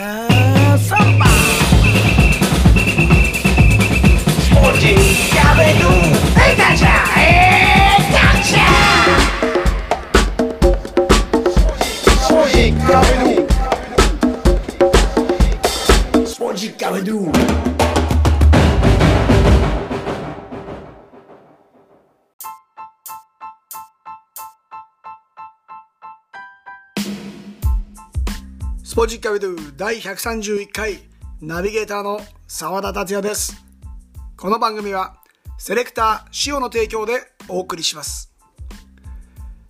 Have somebody. スポジッカビドゥ第131回ナビゲーターの澤田達也です。この番組はセレクター塩の提供でお送りします。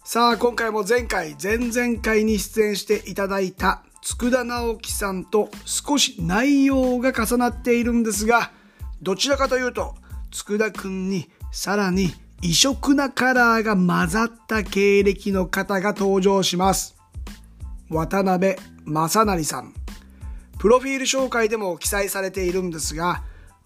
さあ今回も前回前々回に出演していただいた佃直樹さんと少し内容が重なっているんですがどちらかというと佃くんにさらに異色なカラーが混ざった経歴の方が登場します。渡辺正成さん。プロフィール紹介でも記載されているんですが、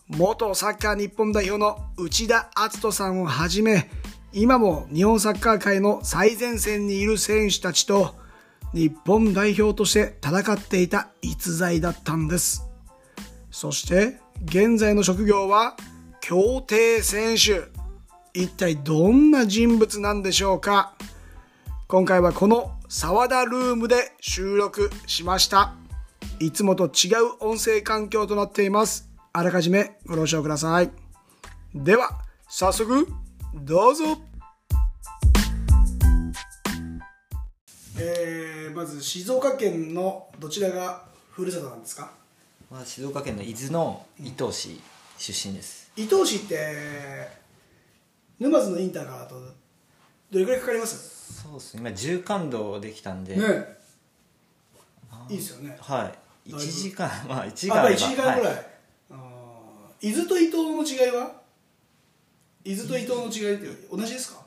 元サッカー日本代表の内田篤人さんをはじめ、今も日本サッカー界の最前線にいる選手たちと、日本代表として戦っていた逸材だったんです。そして、現在の職業は、競艇選手。一体どんな人物なんでしょうか？今回はこの沢田ルームで収録しました。いつもと違う音声環境となっています。あらかじめご了承ください。では、早速、どうぞえー、まず静岡県のどちらがふるさとなんですか？まあ、静岡県の伊豆の伊東市出身です、伊東市って沼津のインターからだとどれくらいかかります？そうですね。今縦貫道できたんで、ね。あいいですよね。はい。だいぶ。1時間 まあ1時間あれば1時間ぐらい、はい。伊豆と伊東の違いは？伊豆と伊東の違いって同じですか、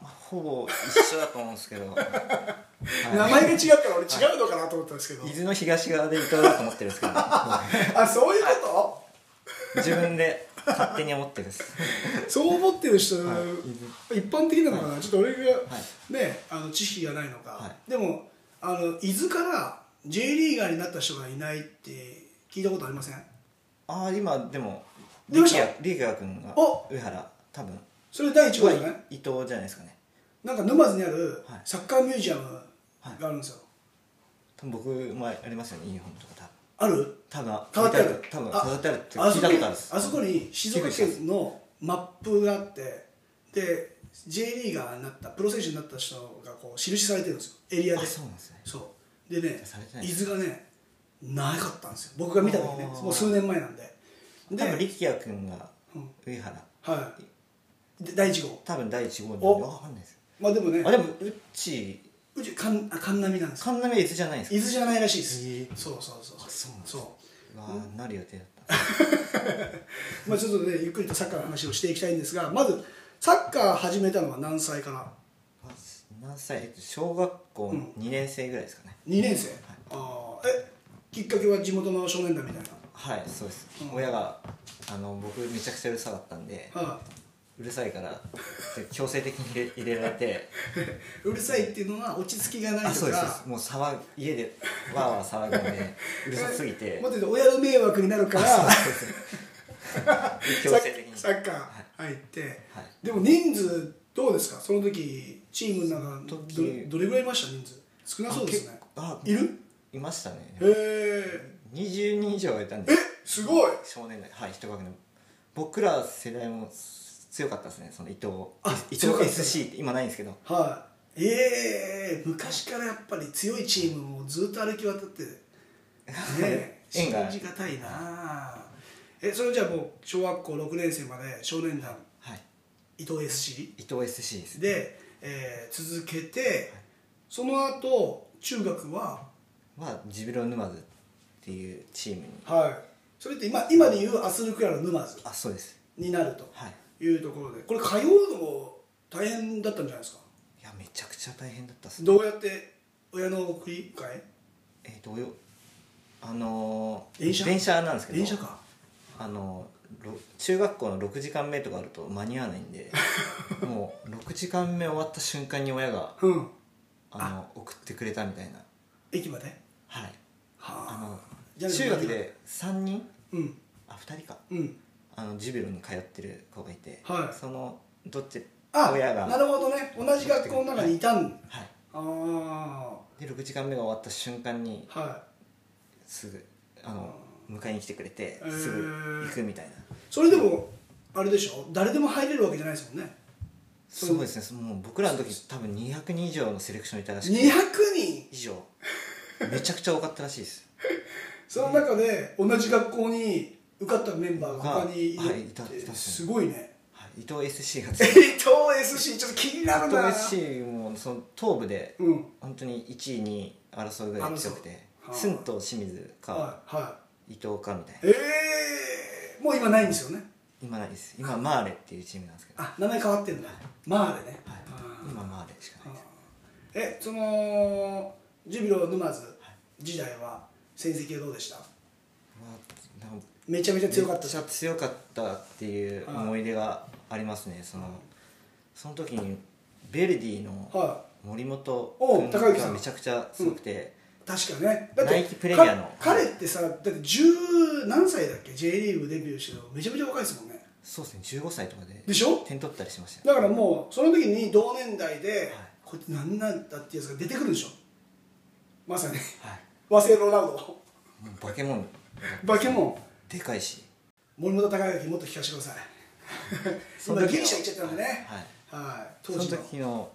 ほぼ一緒だと思うんですけど、はい。名前が違うから俺違うのかなと思ったんですけど、伊豆の東側で伊東だと思ってるんですけど。あそういうこ自分で勝手に思ってるんです。と、そう思ってる人、はい。一般的なのかな、ちょっと俺が、はい。ねあの知識がないのか、はでもあの伊豆から J リーガーになった人がいないって聞いたことありません？ああ今でも出ました？力也君がお上原多分。それ第1号じゃない。伊東じゃないですかね。なんか沼津にあるはい。サッカーミュージアムがあるんですよ、多分僕もありますよねユニフォームとかある？多分変わってある？多分あ飾ってあるって聞いたことあるんです。あそこに静岡県のマップがあってで J リーガーになったプロ選手になった人がこう印されてるんですよ。エリアで。あそうなんですね。そう。でね伊豆がねなかったんですよ。僕が見た時ね。もう数年前なんで。で多分力也君がうん。上原。はい。で第1号。多分第1号なんでお。分かんないですまあでもね。あでもうっちうち神あ神波なんですよ。神波伊豆じゃないんですか？伊豆じゃないらしいです、へえ。そうそうそうそう。そうそう。わあなる予定だった。まあちょっとねゆっくりとサッカーの話をしていきたいんですがまずサッカー始めたのは何歳からあ何歳？えっと小学校2年生ぐらいですかね、2年生、ああえきっかけは地元の少年団みたいな？はいそうです、うん。親があの僕めちゃくちゃうるさかったんではうるさいからで強制的に入れられて。い、うるさいっていうのは落ち着きがないとか。あそうです。もう騒家でわーわー騒ぐんでうるさすぎて。もっと言うと親の迷惑になるから。強制的に。サッカー入って、はい。でも人数どうですか？その時チームの中ど時。どれぐらいいました？人数。少なそうですね。あいる？いましたね。へえ20人以上はいたんでえすごい。少年代はい一学年。僕ら世代も強かったですねその伊藤。あ伊藤 SC って今ないんですけど。はい。ええ昔からやっぱり強いチームもずっと歩き渡って ねえ信じがたいな。あえそれじゃあもう小学校6年生まで少年団はい。伊藤 SC 伊藤 SC ですで、えー続けてその後中学は？はジビロ沼津っていうチームに。はい。それって今今でいうアスルクラの沼津あそうです。になると。はいいうところで。これ通うのも大変だったんじゃないですか？いやめちゃくちゃ大変だったっすどうやって親の送り迎え？えー、どうよあのー、電車？電車なんですけど電車か。あのろ中学校の6時間目とかあると間に合わないんで もう6時間目終わった瞬間に親がうん。あの送ってくれたみたいな。駅まで？はい。あ。はあの中学で3人？うん。あ2人か。うんあのジュビロに通ってる子がいて、はい。そのどっちあ親がなるほどね。同じ学校の中にいたんはい。あで6時間目が終わった瞬間にあはすぐあの迎えに来てくれてすぐ行くみたいな、いそれでもあれでしょ？誰でも入れるわけじゃないですもんね。そうですね。もう僕らの時多分200人以上のセレクションいたらしく200て人？以上。めちゃくちゃ多かったらしいです。その中で同じ学校に受かったメンバーが他にいるってすごいね。はい、伊藤 SC が 伊藤 SC ちょっと気になる伊な藤 SC もその東部でうん。本当に1位に争うぐらい強くて駿と清水かはいは伊藤かみたいいな。ええもう今ないんですよね？今ないです。今マーレっていうチームなんですけど、はあ名前変わってんだ。マーレね、い、今マーレしかないです。えそのジュビロ沼津時代は成績はどうでした？まあめちゃめちゃ強かっためっちゃ強かったっていう思い出がありますね。そのその時にベルディのは森本君がめちゃくちゃすごくて、い確かにね。だってナイキプレミアの。か彼ってさだって10何歳だっけ？J リーグデビューしてめちゃめちゃ若いですもんね。そうですね。15歳とかででしょ？点取ったりしましたよ。だからもうその時に同年代で、はい。こいつ何なんだっていうやつが出てくるんでしょ？まさに。はい。和製ロナウドもうバケモン。バケモンでかいし。森本孝之もっと聞かせてください。その時の今ギリシャ行っちゃったんでね。はいはい。その当時の。時の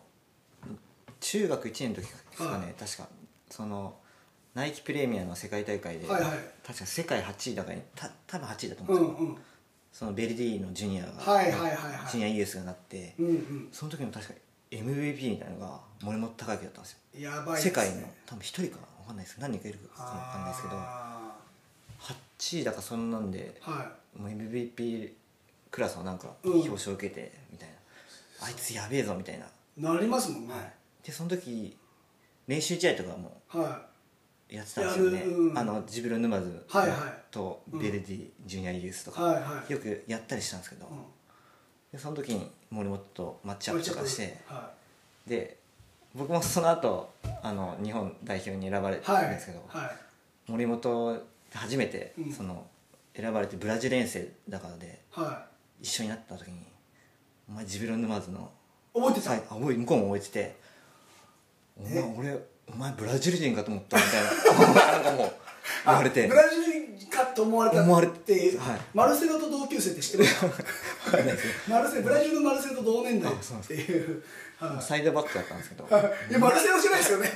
中学1年の時ですかね、はい。確かそのナイキプレミアの世界大会で、はいはい。確か世界8位だからた多分8位だと思ううんですけど、んうん。そのベルディのジュニアが、はいはいはいはい。ジュニアイエスがなって、うんうん。その時の確か MVP みたいなのが森本孝之だったんですよ。やばいね。世界の多分1人か分かんないです。何人かいるか分かんないですけど。あ8位だかそんなんでーはい。もう MVP クラスをなんかうん。表彰を受けてみたいな、あいつやべえぞみたいな、なりますもんね。でその時練習試合とかもはやってたんですよね。うん。あのジブロ沼津はいはい。とベルディジュニアユースといか、はいはい。よくやったりしたんですけど、うん。でその時に森本とマッチアップとかしてはで僕もその後あの日本代表に選ばれいはいたんですけど、はい。森本初めてうん。その選ばれてブラジル遠征だからでは一緒になった時に「お前ジブロ沼津のい覚えてた？はい、あ覚え向こうも覚えてて「お前俺お前ブラジル人かと思った」みたいななんかもう言われて。ブラジル人かと思われた思われってはい。マルセロと同級生って知ってるマルセブラジルのマルセロと同年代っていう。はどサイドバックだったんですけど。い。いやマルセロじゃないですよね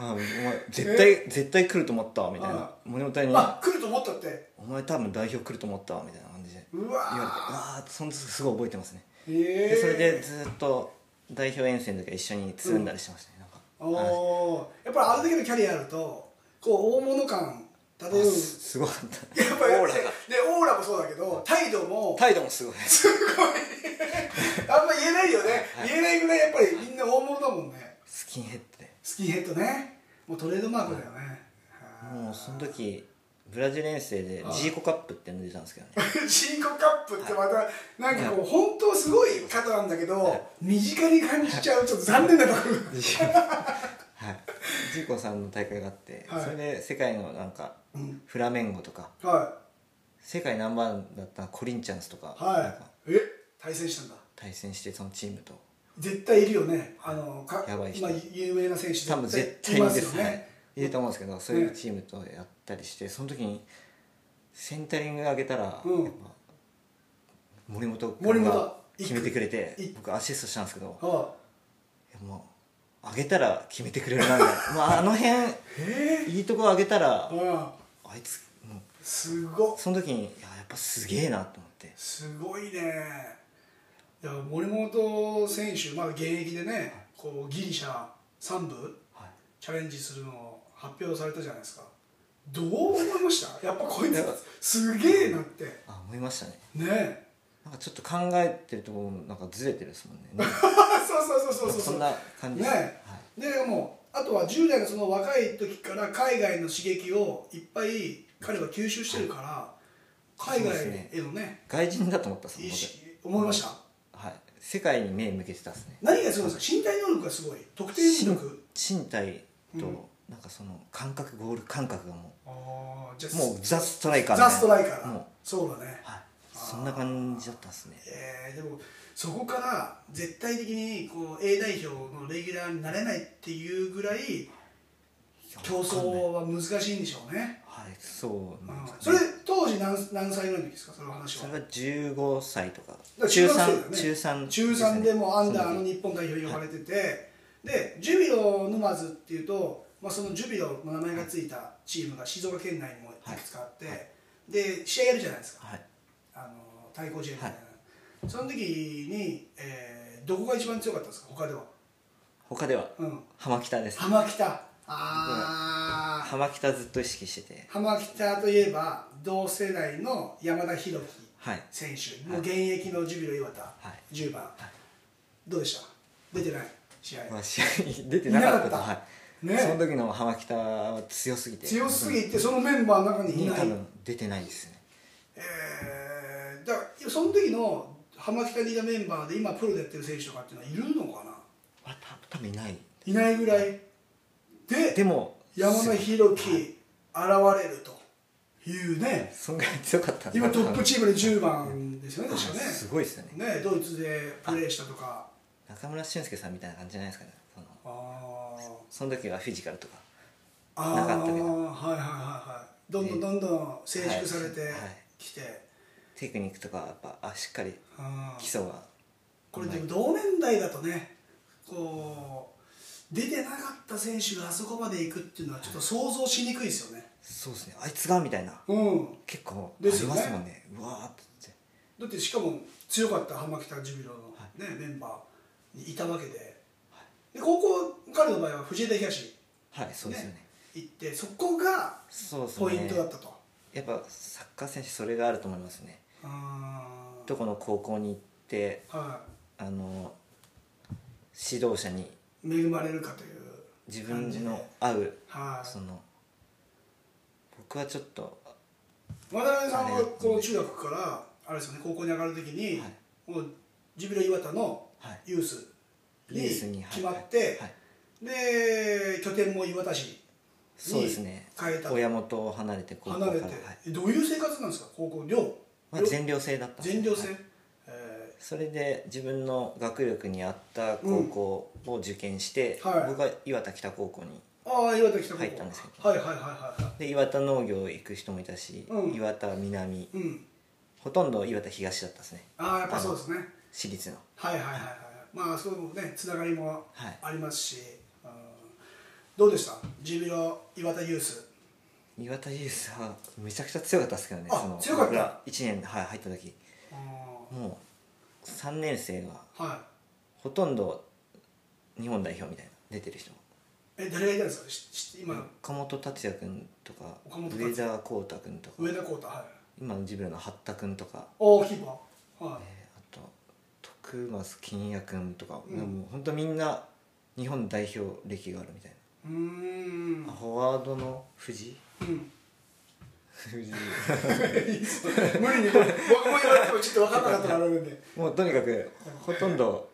あお前絶対絶対来ると思ったわみたいな。あ。森本にあ来ると思ったって「お前多分代表来ると思ったわ」みたいな感じでう言われてわうわーその時すごい覚えてますね。ーへえ。でそれでずっと代表遠征の時は一緒につるんだりしてましたね、なんか。おやっぱりあれだけのキャリアあるとこう大物感漂う。あすすごかった。やっぱりオーラが。でオーラもそうだけど態度も。態度もすごい。あんま言えないよね、はい。言えないぐらいやっぱりみんな大物だもんね。スキンヘッドでスキンヘッドね。もうトレードマークだよね、もうその時ブラジル遠征でジーコカップっていうの出たんですけどね。ジーコカップってまたなんかこう本当すごい方なんだけど身近に感じちゃうちょっと残念なところ。はい。ジーコさんの大会があって、はい。それで世界のなんかうん。フラメンゴとかは世界ナンバーワンだったコリンチャンスとかい。はなんかいえ？対戦したんだ。対戦してそのチームと絶対いるよね。あのかやばい人。まあ、有名な選手多分絶対いますよね。いると思うんですけどそういうチームとやったりしてその時にセンタリング上げたら、うん。森本君が決めてくれてい僕アシストしたんですけどはいやもう上げたら決めてくれるなみたいな。まああの辺えいいとこ上げたらあ。あいつもうすごっ。その時にいややっぱすげえなと思って。すごいねいや森本選手、まあ、現役でねこうギリシャ3部はい。チャレンジするのを発表されたじゃないですか。どう思いました？やっぱこいつすげえなって。あ思いましたね。ね。なんかちょっと考えてるところもなんかずれてるですもんね。ね そうそうそうそうそう。そんな感じね。はい。でもうあとは10代のその若い時から海外の刺激をいっぱい彼は吸収してるから、海外へのね。外人だと思ったっすもん意識思いました、はい世界に目向けてたっすね。何がすごいんですか？身体能力がすごい。得点力。身体と、うんなんかその感覚ゴール感覚がもああじゃうもうザ・ストライカーザ・ストライカーだ。もう。そうだね。はい。そんな感じだったっすね。えー、でもそこから絶対的にこう A 代表のレギュラーになれないっていうぐらい競争は難しいんでしょうね、はいそうね。それ当時何何歳ぐらいの時ですかその話は？それが15歳とか。中中学生だよね。3中3中3でもうアンダーその日本代表に呼ばれてて、でジュビロ沼津っていうと、まあ、そのジュビロの名前がついたチームが静岡県内にもいくつかあって、で試合やるじゃないですか。はい。あの対抗試合みたいな、その時に、えーどこが一番強かったですか他では、他では？うん、浜北です浜北。ああ浜北ずっと意識してて。浜北といえば同世代の山田裕樹はい。選手、もう現役のジュビロ磐田、い。10番、どうでした？出てない？試合、まあ試合に出てなかった。はい。ね。その時の浜北は強すぎて。強すぎてそのメンバーの中にいない、に多分出てないですね。えー、だからその時の浜北にいたメンバーで今プロでやってる選手とかっていうのはいるのかな？あた多分いない。いないぐらい。ででも山田裕樹現れるというね。そんぐらい強かった今トップチームで10番ですよねあ確かね。すごいですよね。ねドイツでプレーしたとか。中村俊輔さんみたいな感じじゃないですかねその。あー。その時はフィジカルとか。なかったけど。はいはいはいはい。どんどんどんどん成熟されてはいきて、テクニックとかやっぱあしっかり基礎が。これでも同年代だとねこう出てなかった選手があそこまで行くっていうのはちょっと想像しにくいですよね。そうですね。あいつがみたいな。うん。結構ありますもんね。うわーってだってしかも強かった浜北ジュビロの、ねメンバーにいたわけで,、で高校彼の場合は藤枝東、はいそうですよね。行ってそこがポイントだったと、やっぱサッカー選手それがあると思いますね。どこの高校に行ってはあの指導者にい、恵まれるかという自分の合うはい。その僕はちょっと渡辺さんはこの中学からあれですよね高校に上がる時に、はい。もうジュビロ磐田のはい。ユースユースにに決まって、はい。で拠点も磐田市そうですね。変えた。親元を離れて高校から。離れて、どういう生活なんですか高校？寮？まあ、全寮制だった全寮制、それで自分の学力に合った高校を受験して、うんはい。僕は岩田北高校にーああ岩田北入ったんですけどはいはいはいはいはで岩田農業行く人もいたし、うん。岩田南。いうん。ほとんど岩田東だったですね。ああやっぱそうですね。私立の。はいはいはいはい。まあそういうねつながりもはいありますし、うん。どうでした？ジュビロ磐田ユース。岩田ユースはめちゃくちゃ強かったですけどねあその強かった？僕ら1年、はい、入った時。あもう3年生はい。ほとんど日本代表みたいな出てる人え誰がいたんですか？今。岡本達也君とか上田浩太君とか。上田浩太はい。今のジブリの八田君とか、おおキーパー。はい。えーあと徳増金也君とか、うん。もう本当みんな日本代表歴があるみたいうーん。フォワードの藤？井うん無理に僕も言われてもちょっと分かんなかったからあれなんで。もうとにかくほとんど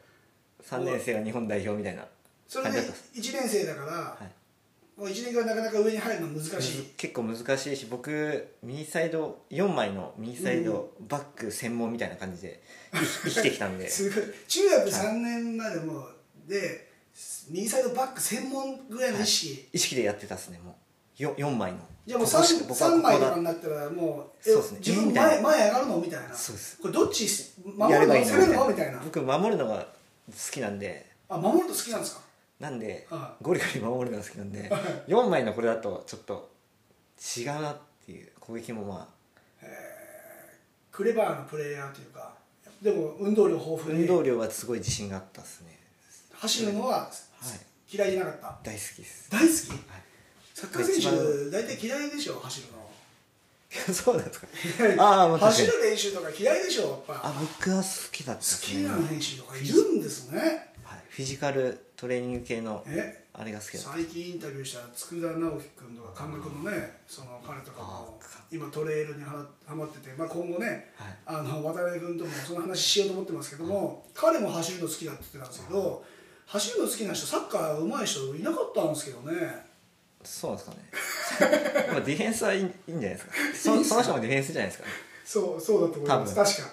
3年生が日本代表みたいなそれで感じだった。っす1年生だから、はい。もう1年がなかなか上に入るの難しい。結構難しいし僕右サイド4枚の右サイドバック専門みたいな感じで 生きてきたんで。すごい。中学3年までもで右サイドバック専門ぐらいの意識、意識でやってたっすねもう 4, 4枚の。じゃあもうここしか 3, 僕はこ三枚とかこになったらもうそうですね。自分前前上がるのみたいな。そうです。これどっち守るの？攻めるの？のみたいな。僕守るのが好きなんで。あ守るの好きなんですか？なんではゴリゴリ守るのが好きなんではい。4枚のこれだとちょっと違うなっていう攻撃もまクレバーなプレイヤーというかでも運動量豊あ富に運動量はすごい自信があったっすね。走るのははい。嫌いじゃなかった？大好きです。大好き？はいサッカー選手大体嫌いでしょ走るの。そうなんですか。ああ走る練習とか嫌いでしょやっぱ。あ僕は好きだったっ好きな選手とかいるんですね。はい、フィジカルトレーニング系のえ？あれが好きだった。最近インタビューした佃直樹君とか監督のねその彼とかもあ今トレイルにははまってて、まあ、今後ねはい。あの渡辺君ともその話しようと思ってますけども彼も走るの好きだって言ってたんですけど走るの好きな人サッカー上手い人いなかったんですけどねそうなんですかね。まあディフェンスはいいいいんじゃないですか。そその人もディフェンスじゃないですかね。そうそうだと思います。多確か。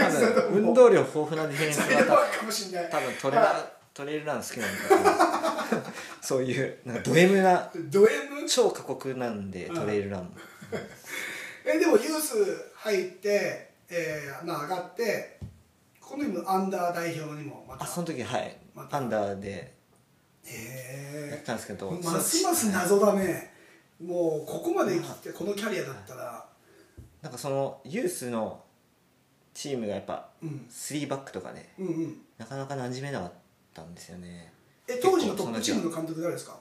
多分 運動量豊富なディフェンスそれでもあはるかもしれない。多分トレラトレイルラン好きなんだ そういうなんかド M なド M 超過酷なんでトレイルラン。もえでもユース入って、えーまあ、上がってこの時もアンダー代表にもまた。あその時はい。また。アンダーでやっへたんですけどえますます謎だね。もうここまで来てこのキャリアだったら。なんかそのユースのチームがやっぱうん。3バックとかでうんうん。なかなか馴染めなかったんですよね。え当時のトップチームの監督誰ですか？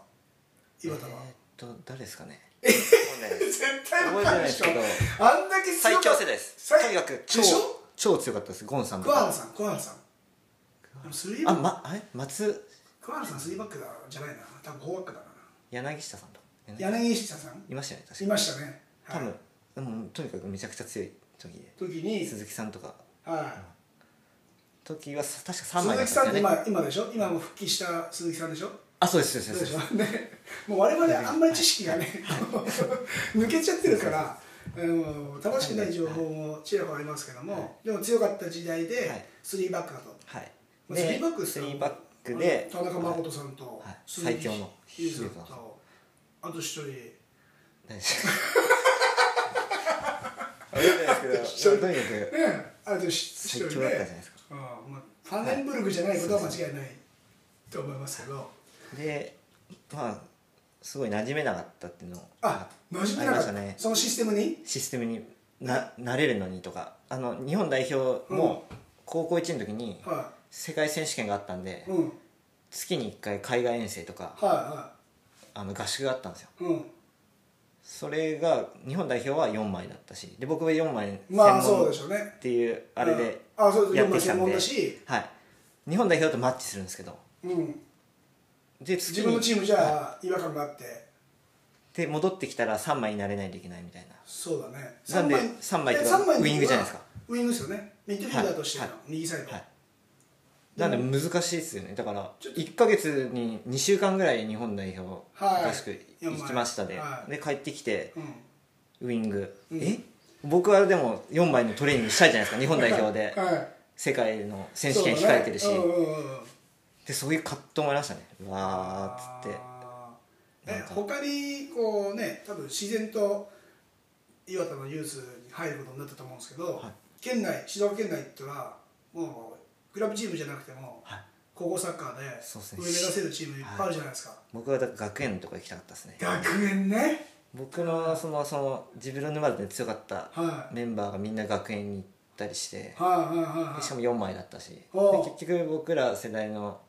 岩田は、えーっと誰ですかね。絶対覚えてないですけどあんだけ最強世代です。最とにかく超超強かったですゴンさんとか。桑原さん桑原さん。あまあれ？松桑原さんスリーバックだじゃないな。多分フォーバックだな。柳下さんとか。柳下さん？いましたよね確か。いましたね。多分、はいでもとにかくめちゃくちゃ強い時。で時に。鈴木さんとか。はい。時はさ確か3枚だ鈴木さんってったんですよね今今でしょ？今も復帰した鈴木さんでしょ？あそうですそうそうです。そうですもう我々あんまり知識がね抜けちゃってるから正しくない情報もちらほらありますけども、でも強かった時代ではいスリーバックだと、はい。まあ、スリーバックってスリーバックで。田中誠さんと、はい。最強の。優さん。とあと一人。何でした覚えてないですけどとにかくねあと一人最強だったじゃないですか。うん。まあ、ファネンブルグじゃないことは間違いないと思いますけど。でまあすごい馴染めなかったっていうのあ馴染めなかった。ね。そのシステムに？システムにななれるのにとか。あの日本代表も高校1の時には世界選手権があったんでいうん。月に1回海外遠征とかはあの合宿があったんですよ。いはいうん。それが日本代表は4枚だったしで僕は4枚専門でしょうね。っていうあれでやってきたん4枚専門ではい。日本代表とマッチするんですけど。うん。で自分のチームじゃ違和感があって。で戻ってきたら3枚になれないといけないみたいな。そうだね。なんで三枚ってウイングじゃないですか。ウイングですよね。ミッドフィールダーとしてのはい。右サイド。はいなんで難しいですよね。だから1か月に2週間ぐらい日本代表はい。合宿行きましたで、はい。で帰ってきてうん。ウイング、うん。え？僕はでも4枚のトレーニングしたいじゃないですか日本代表で。はい。世界の選手権控えてるし、そうだね。でそういう葛藤もありましたね。うわーっつって。えなんか。他にこうね多分自然と岩田のユースに入ることになったと思うんですけど、はい。県内静岡県内って言ったらもうクラブチームじゃなくても、はい。高校サッカーで上目指せるチームいっぱいあるじゃないですか、僕はだから学園とか行きたかったですね。学園ね。僕のそのその自分の沼で強かったはい。メンバーがみんな学園に行ったりしてはいしかも4枚だったし。結局僕ら世代の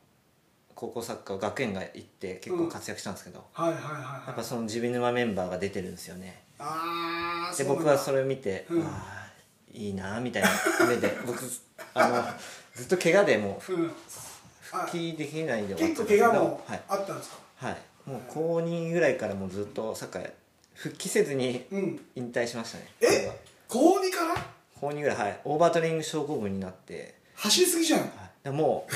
高校サッカー学園が行って結構活躍したんですけど、はいはいはいやはい。っぱその自分沼メンバーが出てるんですよね。ああで僕はそれを見て、うん。ああいいなみたいな目で僕あのずっと怪我でもう復帰できないで終わっ結構てたんですけど怪我もはい、あったんですか、はい、もう高2ぐらいからもうずっとサッカー復帰せずにうん。引退しましたね。え？高2から？高2ぐらいはい。オーバートレーニング症候群になって、走りすぎじゃん。はい、でも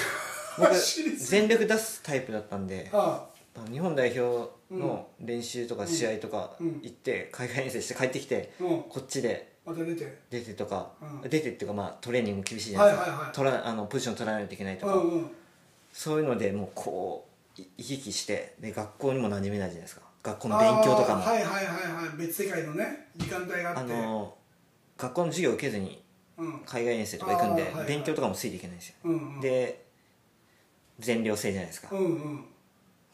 う全力出すタイプだったんであ日本代表の練習とか試合とかうん。行って海外遠征して帰ってきてこっちでまた出て？出てとか、うん。出てっていうかまあトレーニング厳しいじゃないですか、はいはいはい。取らあのポジション取らないといけないとか、うんうん。そういうのでもうこうい行き来してで学校にも馴染めないじゃないですか。学校の勉強とかも。はいはいはいはい。別世界のね時間帯がああって。の学校の授業を受けずにうん。海外遠征とか行くんで、あーはいはい。勉強とかもついていけないんですよ、うんうん。で全寮制じゃないですか、うんうん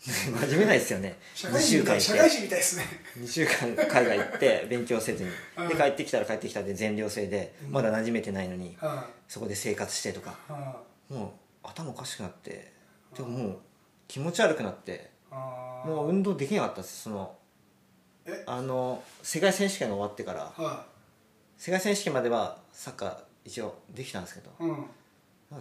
馴染めないですよね。2社会人みたいですね。2週間海外行って 勉強せずに。うん。で帰ってきたら帰ってきたで全寮制でまだ馴染めてないのにはそこで生活してとか。もう頭おかしくなってでももう気持ち悪くなってもう運動できなかったですそのえ？あの世界選手権が終わってから。は世界選手権まではサッカー一応できたんですけど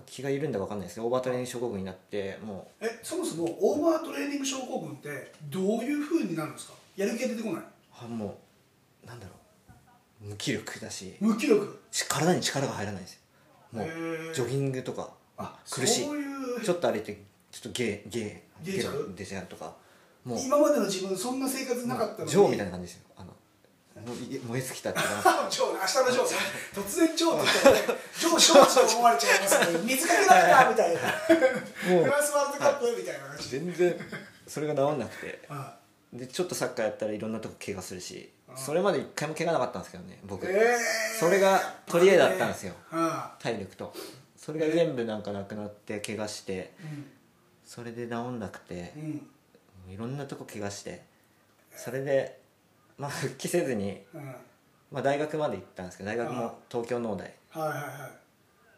気が緩んだか分かんないですけどオーバートレーニング症候群になってもえそもそもオーバートレーニング症候群ってどういうふうになるんですか？やる気が出てこない。うあもうなんだろう。無気力だし。無気力？し体に力が入らないんですよ。もうジョギングとかあ苦しいちょっと歩いてちょっとゲーゲーゲロ出ちゃうとかもう今までの自分そんな生活なかったのに。ジョーみたいな感じですよ。あの燃え尽きたっていうかジョー明日のジョー突然ジョーって言ったらねジョー承知と思われちゃいますけど水かけられたみたいな。フランスワールドカップみたいな感じ全然それが治んなくて。あでちょっとサッカーやったらいろんなとこ怪我するしそれまで一回も怪我なかったんですけどね僕、えそれが取り柄だったんですよ。あ体力と。それが全部なんかなくなって怪我してうん。それで治んなくてうん。いろんなとこ怪我してそれでまあ 復帰せずに、うん。はいまあ、大学まで行ったんですけど大学も東京農大。はいはい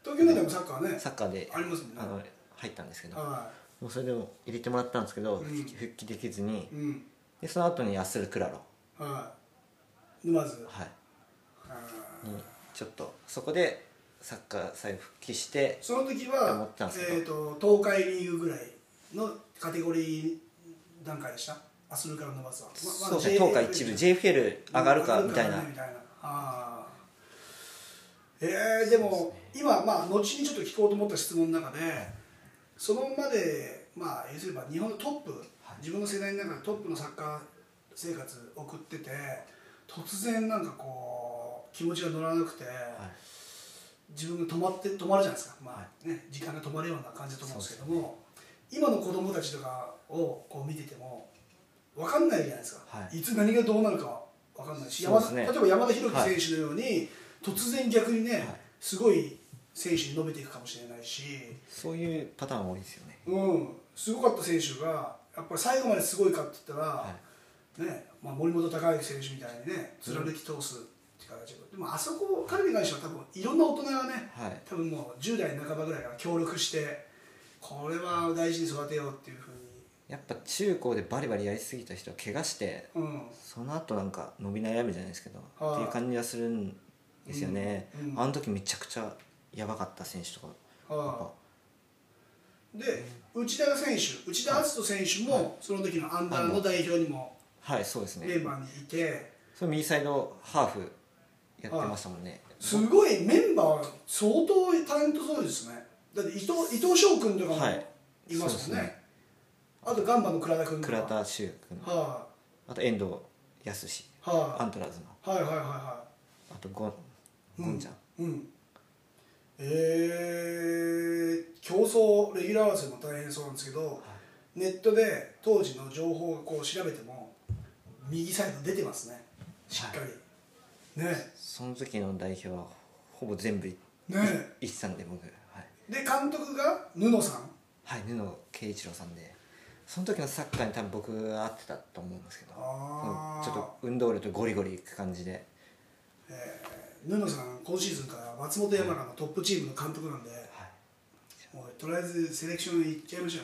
東京でもサッカーね。サッカーでありますもんね。あの入ったんですけどはもうそれでも入れてもらったんですけど、うん。復帰できずにいうん。でその後にアッスルクラロ。はい。沼津。はい。あにちょっとそこでサッカー再復帰してその時思はったんですけど。えっと東海リーグぐらいのカテゴリー段階でした？アスルから伸ばすは、まそうですね東海一部 JFL 上がるかみたいな。たいな。ああえー、でも今まあ後にちょっと聞こうと思った質問の中でそのまでまあ要するに日本のトップ、自分の世代の中でトップのサッカー生活送ってて突然なんかこう気持ちが乗らなくて、自分が止まって止まるじゃないですか、まあね、時間が止まるような感じだと思うんですけども今の子供たちとかをこう見てても分かんないじゃないですか、、はい。つ何がどうなるか分かんないし、ね。例えば山田裕貴選手のように、突然逆にね、はい。すごい選手に伸びていくかもしれないし、そういうパターン多いですよね。うん、すごかった選手がやっぱり最後まですごいかって言ったら、はねまあ、森本孝之選手みたいにね貫き通すっていう形で、でもあそこ彼に関しては多分いろんな大人がねはい。多分もう10代半ばぐらいから協力してこれは大事に育てようっていうふうやっぱ中高でバリバリやりすぎた人は怪我してに、うん、その後なんか伸び悩むじゃないですけど、はい。っていう感じがするんですよね、うんうん。あの時めちゃくちゃやばかった選手とか。はあ、で内田選手内田篤人選手もその時のアンダーの代表にもはい。そうですね。メンバーにいて。それ右サイドハーフやってましたもんね、すごいメンバー相当タレントそうですね。だって伊藤伊藤翔君とかもはい。いますもんね,、そうですねあとガンバの倉田君倉田修君。はあと遠藤康い、はアントラーズの。い、はいはいはい。はあとゴンいゴンちゃん、うん、うん、えー、競争レギュラー争いも大変そうなんですけど、ネットで当時の情報をこう調べても右サイド出てますね。しっかり、ね。その時の代表はほぼ全部いね。一さんで僕。はい、で監督が布野さん。はい、布野圭一郎さんでその時のサッカーに多分僕が合ってたと思うんですけど。ちょっと運動量とゴリゴリいく感じで。布野さん今シーズンから松本山雅のトップチームの監督なんで、もうとりあえずセレクション行っちゃいましょう。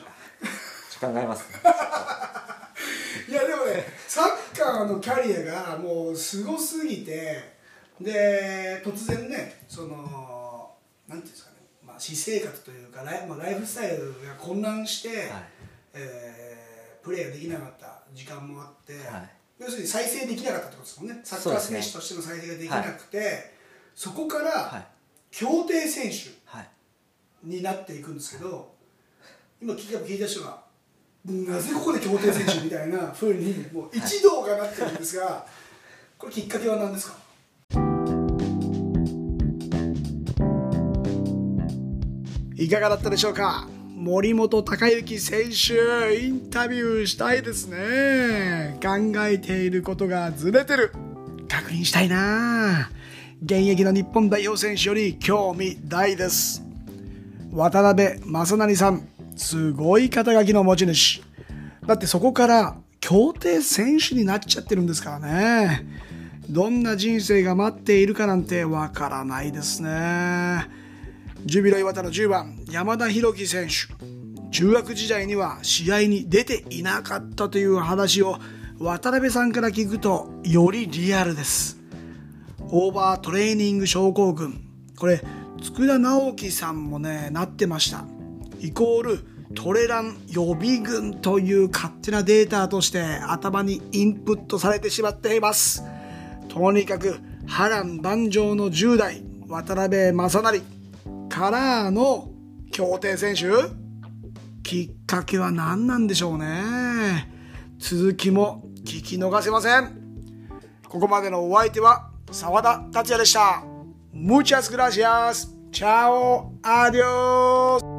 考えます、いやでもねサッカーのキャリアがもうすごすぎてで突然ねそのなんていうんですかね、まあ、私生活というかライ,、まあ、ライフスタイルが混乱して、はいえープレーができなかった時間もあって、はい。要するに再生できなかったってことですもんね。サッカー選手としての再生ができなくてそ,、こから、はい。協定選手はいになっていくんですけど今聞いた聞いた人がなぜここで協定選手みたいなふうにもう一同がなってるんですがこれきっかけは何ですか？いかがだったでしょうか？森本孝之選手インタビューしたいですね。考えていることがずれてる。確認したいな。現役の日本代表選手より興味大です。渡辺正成さんすごい肩書きの持ち主。だってそこから協定選手になっちゃってるんですからね。どんな人生が待っているかなんてわからないですね。ジュビロ磐田の10番山田裕樹選手。中学時代には試合に出ていなかったという話を渡辺さんから聞くとよりリアルです。オーバートレーニング症候群。これ佃直樹さんもねなってました。イコールトレラン予備軍という勝手なデータとして頭にインプットされてしまっています。とにかく波乱万丈の10代渡辺正成。からの競艇選手？きっかけは何なんでしょうね続きも聞き逃せませんここまでのお相手は澤田達也でした Muchas gracias. Chao. Adiós.